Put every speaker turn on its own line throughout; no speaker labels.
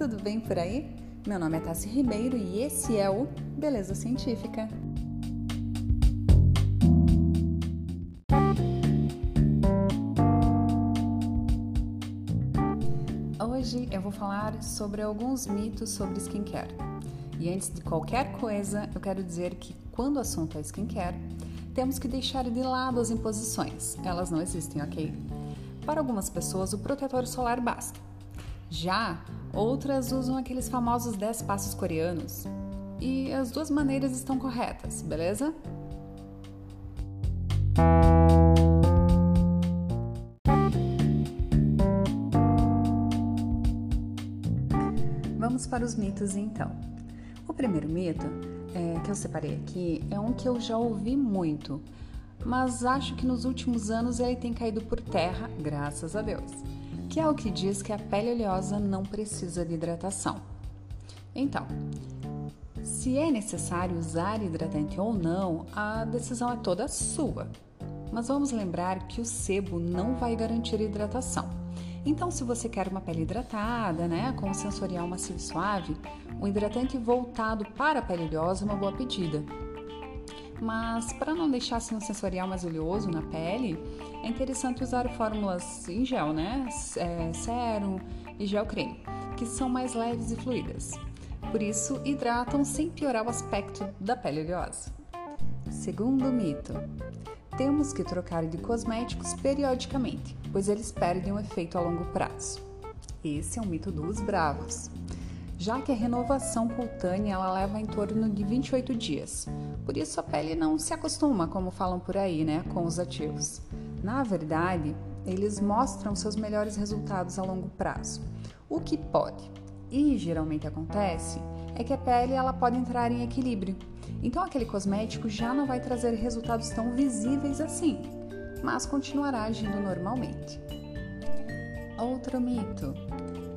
tudo bem por aí? Meu nome é Tassi Ribeiro e esse é o Beleza Científica. Hoje eu vou falar sobre alguns mitos sobre skincare. E antes de qualquer coisa, eu quero dizer que quando o assunto é skincare, temos que deixar de lado as imposições. Elas não existem, ok? Para algumas pessoas, o protetor solar basta. Já outras usam aqueles famosos 10 passos coreanos. E as duas maneiras estão corretas, beleza? Vamos para os mitos então. O primeiro mito é, que eu separei aqui é um que eu já ouvi muito, mas acho que nos últimos anos ele tem caído por terra, graças a Deus, que é o que diz que a pele oleosa não precisa de hidratação. Então, se é necessário usar hidratante ou não, a decisão é toda sua. Mas vamos lembrar que o sebo não vai garantir hidratação. Então, se você quer uma pele hidratada, né, com sensorial macio e suave, um hidratante voltado para a pele oleosa é uma boa pedida. Mas para não deixar assim um sensorial mais oleoso na pele, é interessante usar fórmulas em gel, né? É, e gel creme, que são mais leves e fluídas. Por isso, hidratam sem piorar o aspecto da pele oleosa. Segundo mito, temos que trocar de cosméticos periodicamente, pois eles perdem o efeito a longo prazo. Esse é um mito dos bravos, já que a renovação cutânea ela leva em torno de 28 dias. Por isso a pele não se acostuma, como falam por aí, né, com os ativos. Na verdade, eles mostram seus melhores resultados a longo prazo. O que pode e geralmente acontece é que a pele ela pode entrar em equilíbrio então aquele cosmético já não vai trazer resultados tão visíveis assim, mas continuará agindo normalmente. Outro mito: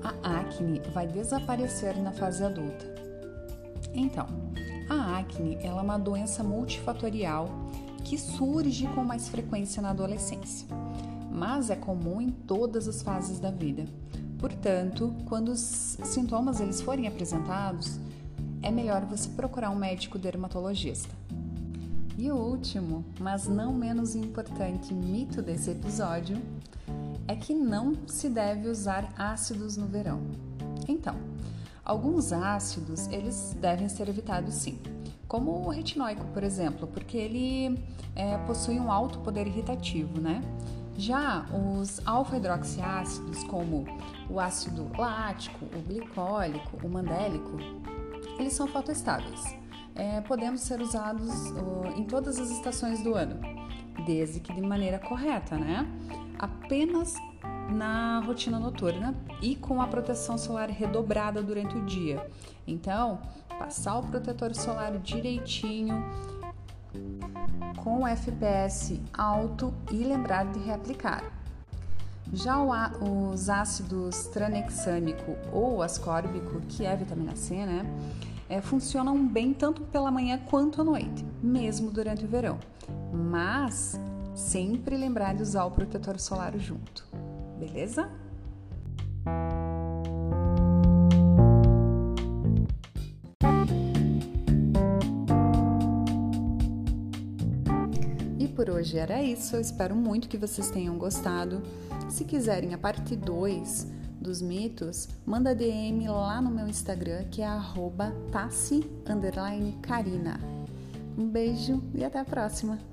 a acne vai desaparecer na fase adulta. Então, a acne é uma doença multifatorial que surge com mais frequência na adolescência, mas é comum em todas as fases da vida. Portanto, quando os sintomas eles forem apresentados, é melhor você procurar um médico dermatologista. E o último, mas não menos importante mito desse episódio é que não se deve usar ácidos no verão. Então, alguns ácidos eles devem ser evitados sim, como o retinóico, por exemplo, porque ele é, possui um alto poder irritativo, né? Já os alfa-hidroxiácidos, como o ácido lático, o glicólico, o mandélico, eles são fotoestáveis. É, podemos ser usados uh, em todas as estações do ano, desde que de maneira correta, né? Apenas na rotina noturna e com a proteção solar redobrada durante o dia. Então, passar o protetor solar direitinho, com FPS alto e lembrar de reaplicar. Já os ácidos tranexâmico ou ascórbico, que é vitamina C, né, é, funcionam bem tanto pela manhã quanto à noite, mesmo durante o verão. Mas sempre lembrar de usar o protetor solar junto, beleza? E por hoje era isso. Eu espero muito que vocês tenham gostado. Se quiserem a parte 2 dos mitos, manda DM lá no meu Instagram, que é tassi_carina. Um beijo e até a próxima!